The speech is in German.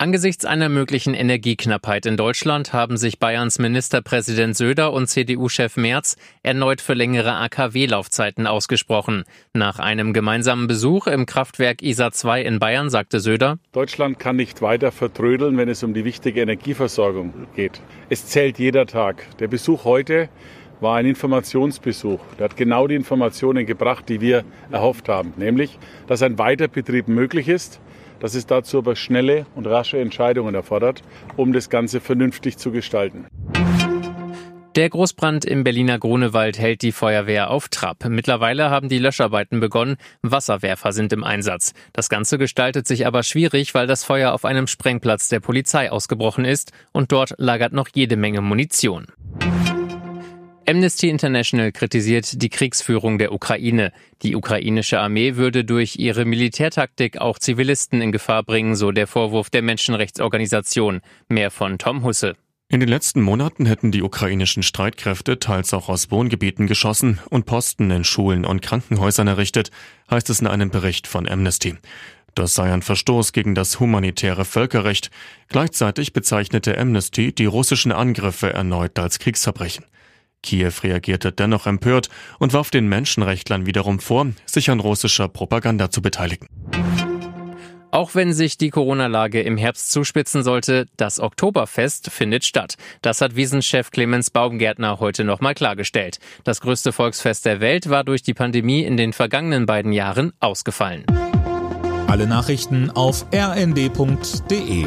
Angesichts einer möglichen Energieknappheit in Deutschland haben sich Bayerns Ministerpräsident Söder und CDU-Chef Merz erneut für längere AKW-Laufzeiten ausgesprochen. Nach einem gemeinsamen Besuch im Kraftwerk ISA 2 in Bayern sagte Söder, Deutschland kann nicht weiter vertrödeln, wenn es um die wichtige Energieversorgung geht. Es zählt jeder Tag. Der Besuch heute war ein Informationsbesuch. Der hat genau die Informationen gebracht, die wir erhofft haben, nämlich, dass ein Weiterbetrieb möglich ist, dass es dazu aber schnelle und rasche Entscheidungen erfordert, um das Ganze vernünftig zu gestalten. Der Großbrand im Berliner Grunewald hält die Feuerwehr auf Trab. Mittlerweile haben die Löscharbeiten begonnen. Wasserwerfer sind im Einsatz. Das Ganze gestaltet sich aber schwierig, weil das Feuer auf einem Sprengplatz der Polizei ausgebrochen ist und dort lagert noch jede Menge Munition. Amnesty International kritisiert die Kriegsführung der Ukraine. Die ukrainische Armee würde durch ihre Militärtaktik auch Zivilisten in Gefahr bringen, so der Vorwurf der Menschenrechtsorganisation. Mehr von Tom Husse. In den letzten Monaten hätten die ukrainischen Streitkräfte teils auch aus Wohngebieten geschossen und Posten in Schulen und Krankenhäusern errichtet, heißt es in einem Bericht von Amnesty. Das sei ein Verstoß gegen das humanitäre Völkerrecht. Gleichzeitig bezeichnete Amnesty die russischen Angriffe erneut als Kriegsverbrechen. Kiew reagierte dennoch empört und warf den Menschenrechtlern wiederum vor, sich an russischer Propaganda zu beteiligen. Auch wenn sich die Corona-Lage im Herbst zuspitzen sollte, das Oktoberfest findet statt. Das hat Wiesenchef Clemens Baumgärtner heute nochmal klargestellt. Das größte Volksfest der Welt war durch die Pandemie in den vergangenen beiden Jahren ausgefallen. Alle Nachrichten auf rnd.de